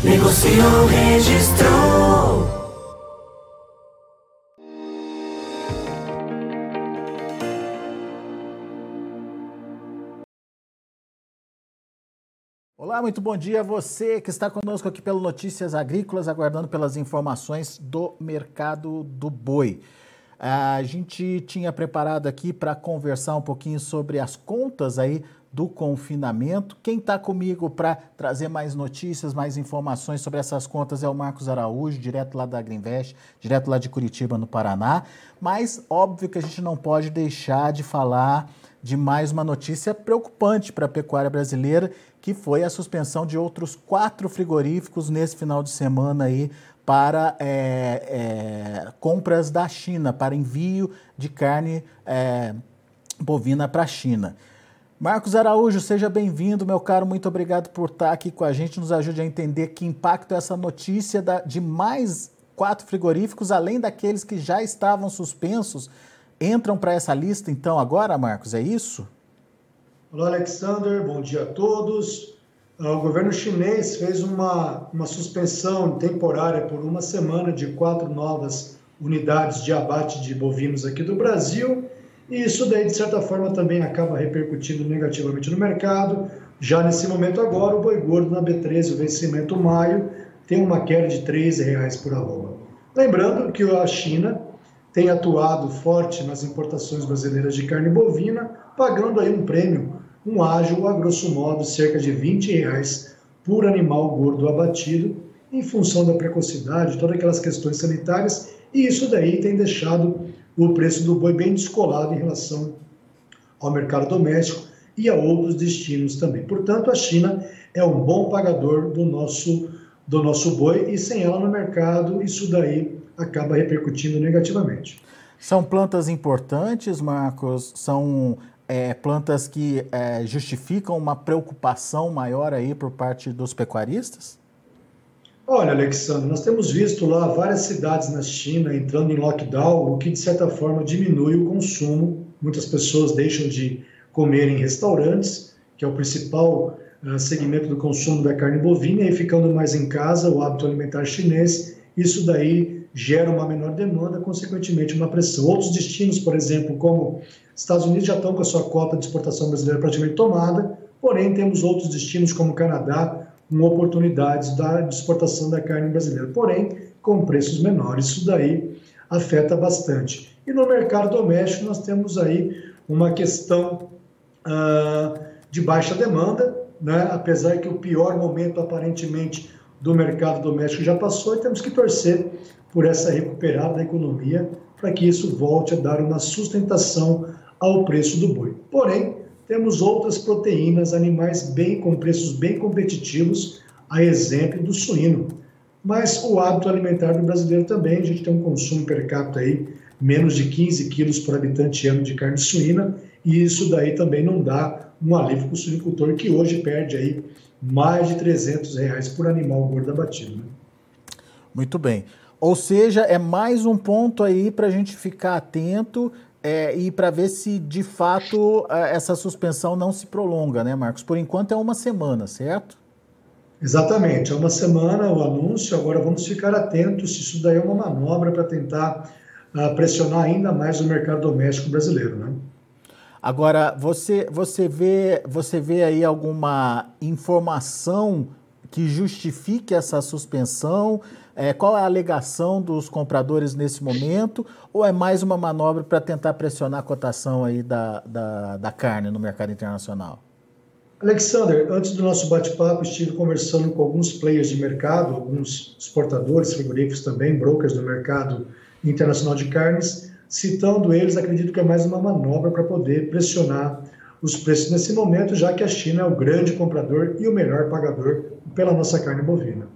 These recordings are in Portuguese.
Negociou, registrou. Olá, muito bom dia a você que está conosco aqui pelo Notícias Agrícolas, aguardando pelas informações do mercado do boi. A gente tinha preparado aqui para conversar um pouquinho sobre as contas aí do confinamento. Quem está comigo para trazer mais notícias, mais informações sobre essas contas é o Marcos Araújo, direto lá da Agriinvest, direto lá de Curitiba, no Paraná. Mas óbvio que a gente não pode deixar de falar de mais uma notícia preocupante para a pecuária brasileira, que foi a suspensão de outros quatro frigoríficos nesse final de semana aí para é, é, compras da China, para envio de carne é, bovina para a China. Marcos Araújo, seja bem-vindo, meu caro. Muito obrigado por estar aqui com a gente. Nos ajude a entender que impacto é essa notícia de mais quatro frigoríficos, além daqueles que já estavam suspensos, entram para essa lista, então, agora, Marcos, é isso? Olá, Alexander. Bom dia a todos. Ah, o governo chinês fez uma, uma suspensão temporária por uma semana de quatro novas unidades de abate de bovinos aqui do Brasil e isso daí, de certa forma, também acaba repercutindo negativamente no mercado. Já nesse momento agora, o boi gordo na B13, o vencimento maio, tem uma queda de R$ reais por arroba. Lembrando que a China tem atuado forte nas importações brasileiras de carne bovina, pagando aí um prêmio, um ágio, a grosso modo, cerca de R$ reais por animal gordo abatido, em função da precocidade, todas aquelas questões sanitárias, e isso daí tem deixado o preço do boi bem descolado em relação ao mercado doméstico e a outros destinos também. Portanto, a China é um bom pagador do nosso, do nosso boi e sem ela no mercado, isso daí acaba repercutindo negativamente. São plantas importantes, Marcos? São é, plantas que é, justificam uma preocupação maior aí por parte dos pecuaristas? Olha, Alexandre, nós temos visto lá várias cidades na China entrando em lockdown, o que de certa forma diminui o consumo. Muitas pessoas deixam de comer em restaurantes, que é o principal uh, segmento do consumo da carne bovina, e ficando mais em casa, o hábito alimentar chinês, isso daí gera uma menor demanda, consequentemente uma pressão. Outros destinos, por exemplo, como Estados Unidos já estão com a sua cota de exportação brasileira praticamente tomada, porém temos outros destinos como Canadá, com oportunidades da, exportação da carne brasileira, porém com preços menores. Isso daí afeta bastante. E no mercado doméstico nós temos aí uma questão uh, de baixa demanda, né? apesar que o pior momento aparentemente do mercado doméstico já passou e temos que torcer por essa recuperada da economia para que isso volte a dar uma sustentação ao preço do boi. Porém, temos outras proteínas, animais bem com preços bem competitivos, a exemplo do suíno. Mas o hábito alimentar do brasileiro também, a gente tem um consumo per capita aí menos de 15 quilos por habitante ano de carne suína, e isso daí também não dá um alívio para o suinicultor que hoje perde aí mais de 300 reais por animal gordo abatido. Né? Muito bem. Ou seja, é mais um ponto aí para a gente ficar atento é, e para ver se de fato essa suspensão não se prolonga, né, Marcos? Por enquanto é uma semana, certo? Exatamente, é uma semana o anúncio. Agora vamos ficar atentos se isso daí é uma manobra para tentar uh, pressionar ainda mais o mercado doméstico brasileiro, né? Agora, você, você, vê, você vê aí alguma informação que justifique essa suspensão? É, qual é a alegação dos compradores nesse momento? Ou é mais uma manobra para tentar pressionar a cotação aí da, da, da carne no mercado internacional? Alexander, antes do nosso bate-papo, estive conversando com alguns players de mercado, alguns exportadores, frigoríficos também, brokers do mercado internacional de carnes, citando eles, acredito que é mais uma manobra para poder pressionar os preços nesse momento, já que a China é o grande comprador e o melhor pagador pela nossa carne bovina.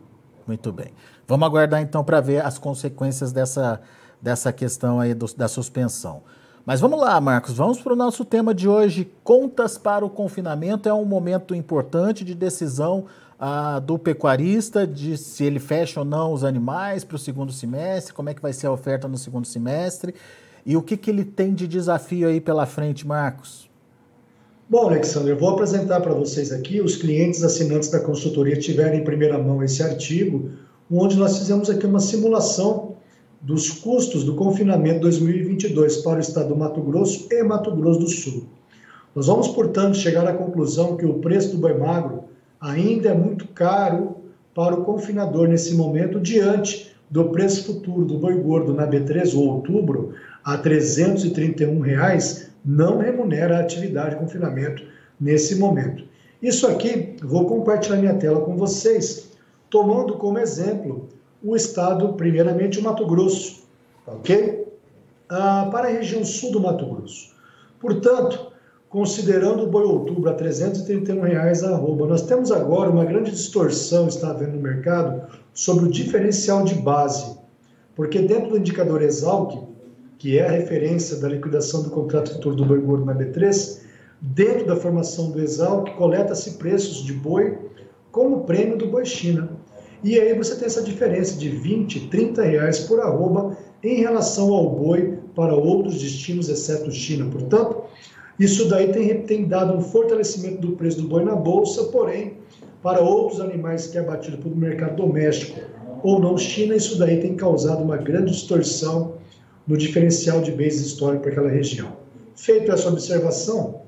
Muito bem. Vamos aguardar então para ver as consequências dessa, dessa questão aí do, da suspensão. Mas vamos lá, Marcos, vamos para o nosso tema de hoje. Contas para o confinamento é um momento importante de decisão ah, do pecuarista de se ele fecha ou não os animais para o segundo semestre, como é que vai ser a oferta no segundo semestre e o que, que ele tem de desafio aí pela frente, Marcos. Bom, Alexandre, eu vou apresentar para vocês aqui, os clientes assinantes da consultoria tiverem em primeira mão esse artigo, onde nós fizemos aqui uma simulação dos custos do confinamento 2022 para o estado do Mato Grosso e Mato Grosso do Sul. Nós vamos, portanto, chegar à conclusão que o preço do boi magro ainda é muito caro para o confinador nesse momento, diante do preço futuro do boi gordo na B3 ou outubro a 331 reais, não remunera a atividade de confinamento nesse momento. Isso aqui, vou compartilhar minha tela com vocês, tomando como exemplo o estado, primeiramente, o Mato Grosso, ok? Ah, para a região sul do Mato Grosso. Portanto, considerando o boi outubro a 331 reais a arroba, nós temos agora uma grande distorção, está havendo no mercado, sobre o diferencial de base. Porque dentro do indicador Exalc, que é a referência da liquidação do contrato futuro do boi gordo na B3, dentro da formação do Exalc, coleta-se preços de boi como prêmio do boi China. E aí você tem essa diferença de 20, 30 reais por arroba em relação ao boi para outros destinos, exceto China. Portanto, isso daí tem, tem dado um fortalecimento do preço do boi na bolsa, porém, para outros animais que é abatido pelo mercado doméstico ou não China, isso daí tem causado uma grande distorção no diferencial de bens históricos para aquela região. Feito essa observação,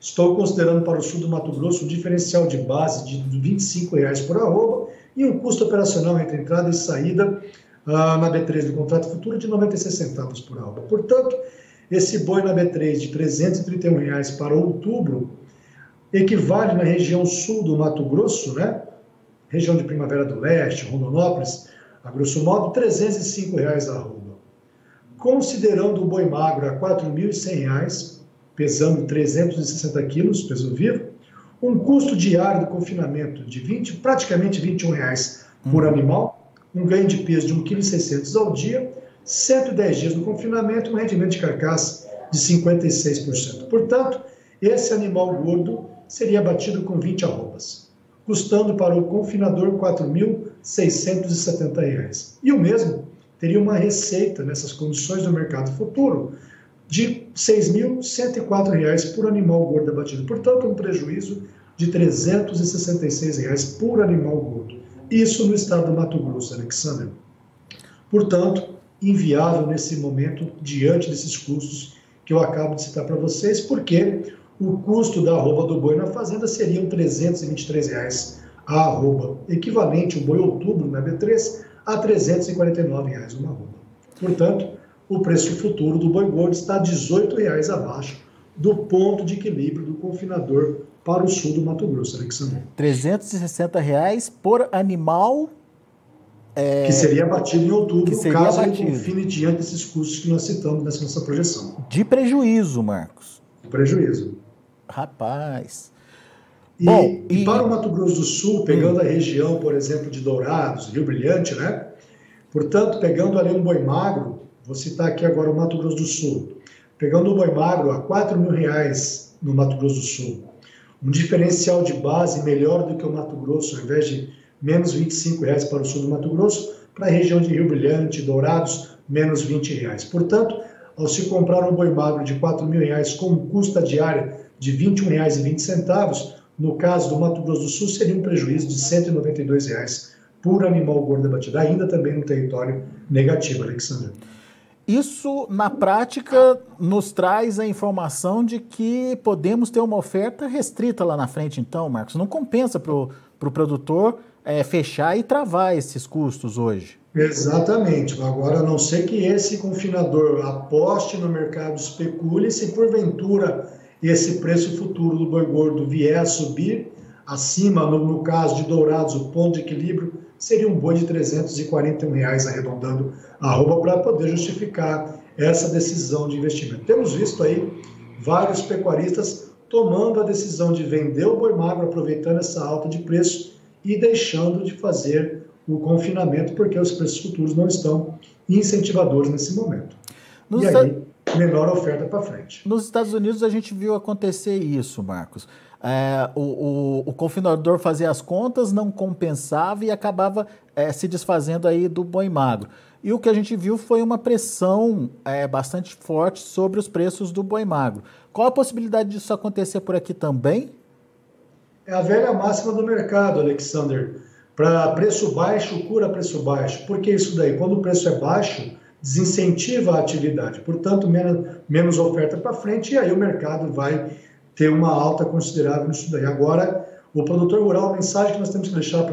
estou considerando para o sul do Mato Grosso um diferencial de base de 25 reais por arroba e um custo operacional entre entrada e saída uh, na B3 do contrato futuro de 96 centavos por arroba. Portanto, esse boi na B3 de 331 reais para outubro equivale na região sul do Mato Grosso, né? região de Primavera do Leste, Rondonópolis, a grosso modo, 305 reais a arroba. Considerando o boi magro a R$ 4.100, pesando 360 quilos, peso vivo, um custo diário do confinamento de 20, praticamente 21 reais por uhum. animal, um ganho de peso de 1,6 kg ao dia 110 dias no confinamento, um rendimento de carcaça de 56%. Portanto, esse animal gordo seria abatido com 20 arrobas, custando para o confinador R$ 4.670. E o mesmo teria uma receita nessas condições do mercado futuro de R$ 6.104 por animal gordo abatido. Portanto, um prejuízo de 366 reais por animal gordo. Isso no estado do Mato Grosso, Alexandre. Portanto, inviável nesse momento, diante desses custos que eu acabo de citar para vocês, porque o custo da arroba do boi na fazenda seria 323 reais a arroba, equivalente o boi outubro na B3 a 349 reais uma arroba. Portanto, o preço futuro do boi gordo está 18 reais abaixo do ponto de equilíbrio do confinador para o sul do Mato Grosso, Alexandre. 360 reais por animal é, que seria abatido em outubro, caso abatido. ele confine diante desses custos que nós citamos nessa nossa projeção. De prejuízo, Marcos. De prejuízo. Rapaz. E, Bom, e, e, para o Mato Grosso do Sul, pegando hum. a região, por exemplo, de Dourados, Rio Brilhante, né? Portanto, pegando ali um boi magro, vou citar aqui agora o Mato Grosso do Sul, pegando um boi magro a 4 mil reais no Mato Grosso do Sul, um diferencial de base melhor do que o Mato Grosso, ao invés de menos 25 reais para o sul do Mato Grosso, para a região de Rio Brilhante, Dourados, menos 20 reais. Portanto, ao se comprar um boi magro de 4 mil reais com custa diária de R$ 21,20, no caso do Mato Grosso do Sul, seria um prejuízo de 192 reais por animal gordo abatido, ainda também no território negativo, Alexandre. Isso, na prática, nos traz a informação de que podemos ter uma oferta restrita lá na frente, então, Marcos. Não compensa para o pro produtor é, fechar e travar esses custos hoje. Exatamente. Agora, a não ser que esse confinador aposte no mercado, especule, se porventura esse preço futuro do boi gordo vier a subir, acima, no, no caso de Dourados, o ponto de equilíbrio seria um boi de 341 reais, arredondando a roupa, para poder justificar essa decisão de investimento. Temos visto aí vários pecuaristas tomando a decisão de vender o boi magro, aproveitando essa alta de preço e deixando de fazer o confinamento, porque os preços futuros não estão incentivadores nesse momento. Nos e aí, menor oferta para frente. Nos Estados Unidos a gente viu acontecer isso, Marcos. É, o, o, o, confinador fazia as contas, não compensava e acabava é, se desfazendo aí do boi magro. E o que a gente viu foi uma pressão é, bastante forte sobre os preços do boi magro. Qual a possibilidade disso acontecer por aqui também? É a velha máxima do mercado, Alexander. Para preço baixo, cura preço baixo. Por que isso daí? Quando o preço é baixo, desincentiva a atividade. Portanto, menos, menos oferta para frente e aí o mercado vai ter uma alta considerável nisso daí. Agora, o produtor rural, a mensagem que nós temos que deixar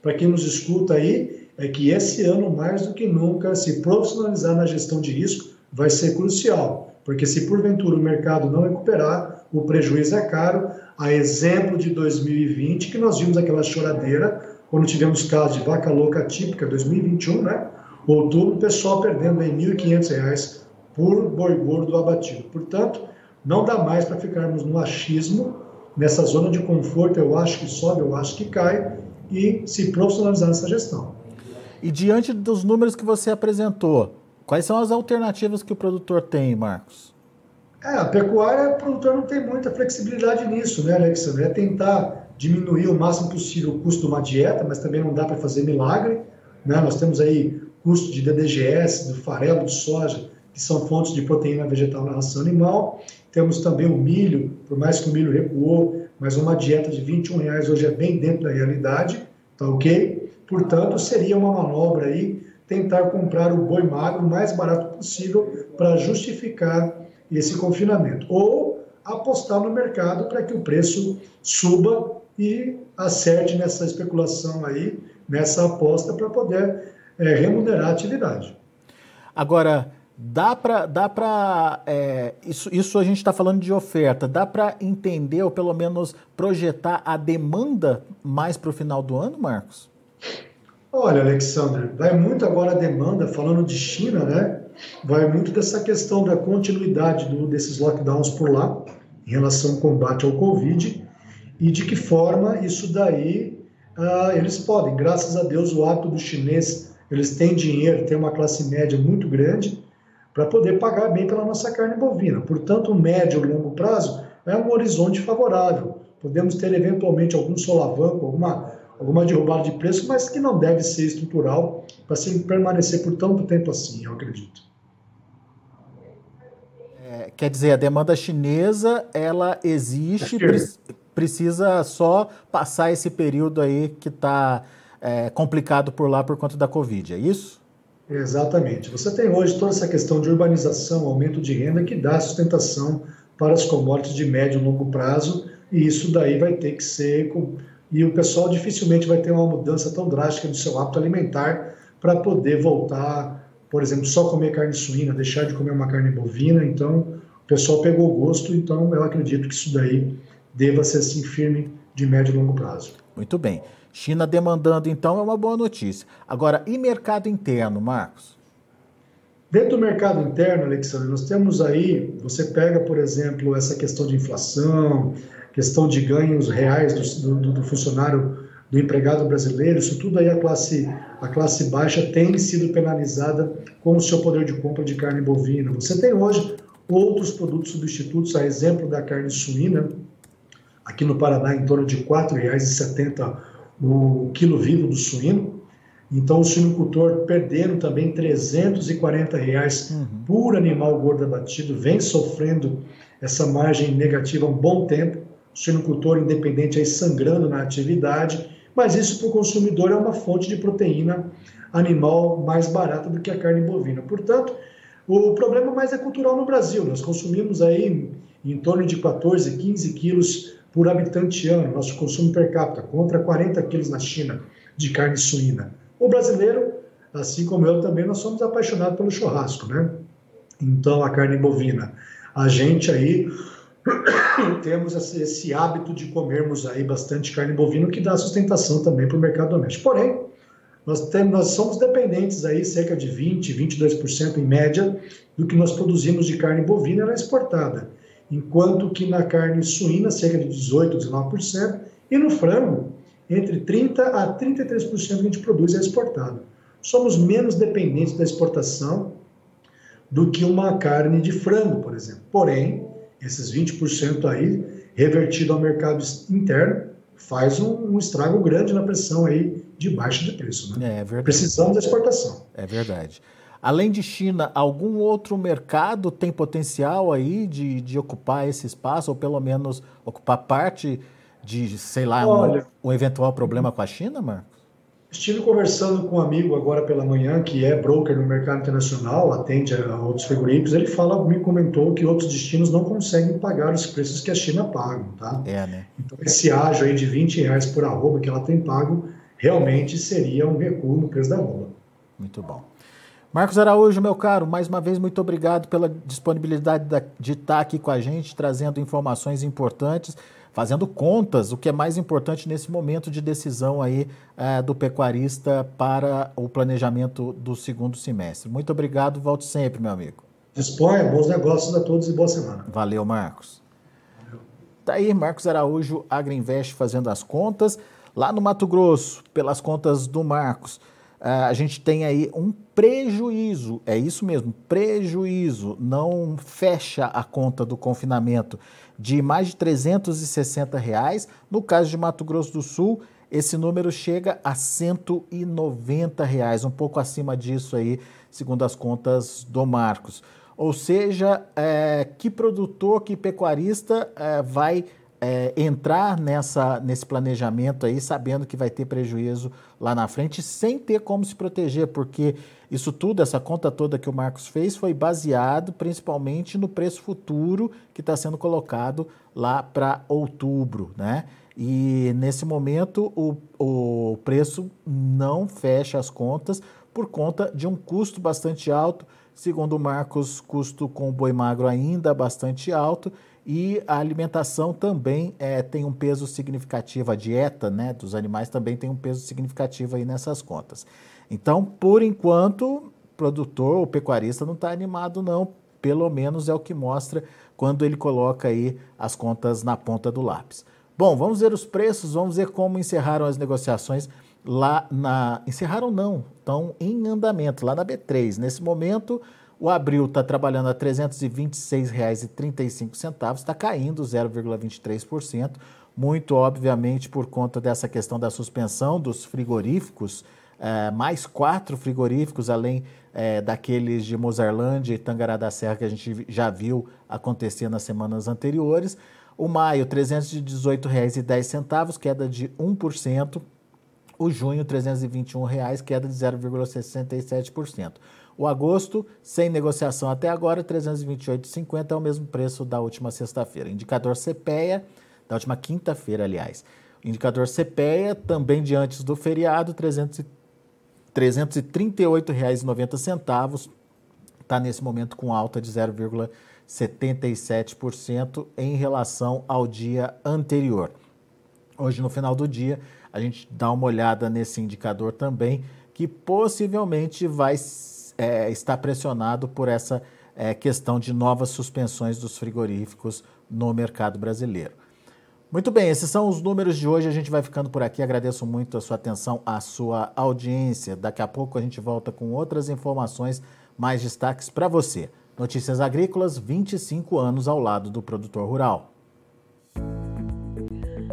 para quem nos escuta aí é que esse ano, mais do que nunca, se profissionalizar na gestão de risco vai ser crucial, porque se porventura o mercado não recuperar, o prejuízo é caro. A exemplo de 2020, que nós vimos aquela choradeira, quando tivemos casos de vaca louca típica, 2021, né? Outubro, o pessoal perdendo aí R$ 1.500 por boi gordo abatido. Portanto, não dá mais para ficarmos no achismo, nessa zona de conforto, eu acho que sobe, eu acho que cai, e se profissionalizar nessa gestão. E diante dos números que você apresentou, quais são as alternativas que o produtor tem, Marcos? É, a pecuária, o produtor não tem muita flexibilidade nisso, né, Alexandre? É tentar diminuir o máximo possível o custo de uma dieta, mas também não dá para fazer milagre. Né? Nós temos aí custo de DDGS, do farelo, de soja, que são fontes de proteína vegetal na ração animal. Temos também o milho, por mais que o milho recuou, mas uma dieta de 21 reais hoje é bem dentro da realidade, tá ok? Portanto, seria uma manobra aí tentar comprar o boi magro o mais barato possível para justificar esse confinamento. Ou apostar no mercado para que o preço suba e acerte nessa especulação aí, nessa aposta para poder é, remunerar a atividade. Agora, Dá para. Dá pra, é, isso, isso a gente está falando de oferta. Dá para entender ou pelo menos projetar a demanda mais para o final do ano, Marcos? Olha, Alexandre, vai muito agora a demanda, falando de China, né? Vai muito dessa questão da continuidade do, desses lockdowns por lá, em relação ao combate ao Covid, e de que forma isso daí uh, eles podem. Graças a Deus, o hábito do chinês, eles têm dinheiro, têm uma classe média muito grande, para poder pagar bem pela nossa carne bovina. Portanto, o médio e longo prazo é um horizonte favorável. Podemos ter eventualmente algum solavanco, alguma, alguma derrubada de preço, mas que não deve ser estrutural para permanecer por tanto tempo assim, eu acredito. É, quer dizer, a demanda chinesa ela existe, pre precisa só passar esse período aí que está é, complicado por lá por conta da Covid, é isso? Exatamente. Você tem hoje toda essa questão de urbanização, aumento de renda, que dá sustentação para as commodities de médio e longo prazo, e isso daí vai ter que ser. E o pessoal dificilmente vai ter uma mudança tão drástica do seu hábito alimentar para poder voltar, por exemplo, só comer carne suína, deixar de comer uma carne bovina. Então, o pessoal pegou gosto, então eu acredito que isso daí deva ser assim firme de médio e longo prazo. Muito bem. China demandando, então, é uma boa notícia. Agora, e mercado interno, Marcos? Dentro do mercado interno, Alexandre, nós temos aí, você pega, por exemplo, essa questão de inflação, questão de ganhos reais do, do, do funcionário, do empregado brasileiro, isso tudo aí a classe, a classe baixa tem sido penalizada com o seu poder de compra de carne bovina. Você tem hoje outros produtos substitutos, a exemplo da carne suína, aqui no Paraná em torno de R$ 4,70 o quilo vivo do suíno. Então, o suinocultor perdendo também 340 reais uhum. por animal gordo abatido, vem sofrendo essa margem negativa há um bom tempo. O suinocultor independente aí sangrando na atividade, mas isso para o consumidor é uma fonte de proteína animal mais barata do que a carne bovina. Portanto, o problema mais é cultural no Brasil. Nós consumimos aí em torno de 14, 15 quilos por habitante ano, nosso consumo per capita, contra 40 quilos na China de carne suína. O brasileiro, assim como eu também, nós somos apaixonados pelo churrasco, né? Então, a carne bovina. A gente aí temos esse hábito de comermos aí bastante carne bovina, que dá sustentação também para o mercado doméstico. Porém, nós, temos, nós somos dependentes aí, cerca de 20, 22% em média, do que nós produzimos de carne bovina ela é exportada enquanto que na carne suína, cerca de 18%, 19%, e no frango, entre 30% a 33% que a gente produz é exportado. Somos menos dependentes da exportação do que uma carne de frango, por exemplo. Porém, esses 20% aí, revertido ao mercado interno, faz um, um, estrago grande na pressão aí de baixa de preço. Né? É. Precisamos da exportação. É verdade. Além de China, algum outro mercado tem potencial aí de, de ocupar esse espaço, ou pelo menos ocupar parte de, sei lá, Olha, um, um eventual problema com a China, Marcos? Estive conversando com um amigo agora pela manhã, que é broker no mercado internacional, atende a outros frigoríficos. Ele fala, me comentou que outros destinos não conseguem pagar os preços que a China paga, tá? É, né? Então, esse ágio aí de 20 reais por arroba que ela tem pago, realmente seria um recuo no preço da arroba. Muito bom. Marcos Araújo, meu caro, mais uma vez muito obrigado pela disponibilidade de estar aqui com a gente, trazendo informações importantes, fazendo contas, o que é mais importante nesse momento de decisão aí é, do pecuarista para o planejamento do segundo semestre. Muito obrigado, volte sempre, meu amigo. Disponha, bons negócios a todos e boa semana. Valeu, Marcos. Valeu. Tá aí, Marcos Araújo, Agriinvest fazendo as contas. Lá no Mato Grosso, pelas contas do Marcos, a gente tem aí um prejuízo, é isso mesmo, prejuízo, não fecha a conta do confinamento de mais de 360 reais. No caso de Mato Grosso do Sul, esse número chega a 190 reais, um pouco acima disso aí, segundo as contas do Marcos. Ou seja, é, que produtor, que pecuarista é, vai é, entrar nessa, nesse planejamento aí, sabendo que vai ter prejuízo lá na frente, sem ter como se proteger, porque isso tudo, essa conta toda que o Marcos fez, foi baseado principalmente no preço futuro que está sendo colocado lá para outubro, né? E nesse momento o, o preço não fecha as contas por conta de um custo bastante alto. Segundo o Marcos, custo com o boi magro ainda bastante alto e a alimentação também é, tem um peso significativo, a dieta né, dos animais também tem um peso significativo aí nessas contas. Então, por enquanto, produtor, o pecuarista não está animado não, pelo menos é o que mostra quando ele coloca aí as contas na ponta do lápis. Bom, vamos ver os preços, vamos ver como encerraram as negociações lá na... Encerraram não, estão em andamento, lá na B3. Nesse momento, o abril está trabalhando a R$ 326,35, está caindo 0,23%, muito obviamente por conta dessa questão da suspensão dos frigoríficos, é, mais quatro frigoríficos, além é, daqueles de Mozarlândia e Tangará da Serra que a gente já viu acontecer nas semanas anteriores. O maio, R$ 318,10, queda de 1%. O junho, 321 reais, queda de 0,67%. O agosto, sem negociação até agora, 328,50 é o mesmo preço da última sexta-feira. Indicador CPEA, da última quinta-feira, aliás. Indicador CPEA, também de antes do feriado, R$ 338,90. Está nesse momento com alta de 0,77% em relação ao dia anterior. Hoje, no final do dia, a gente dá uma olhada nesse indicador também, que possivelmente vai é, está pressionado por essa é, questão de novas suspensões dos frigoríficos no mercado brasileiro. Muito bem, esses são os números de hoje. A gente vai ficando por aqui. Agradeço muito a sua atenção, a sua audiência. Daqui a pouco a gente volta com outras informações, mais destaques para você. Notícias Agrícolas, 25 anos ao lado do produtor rural.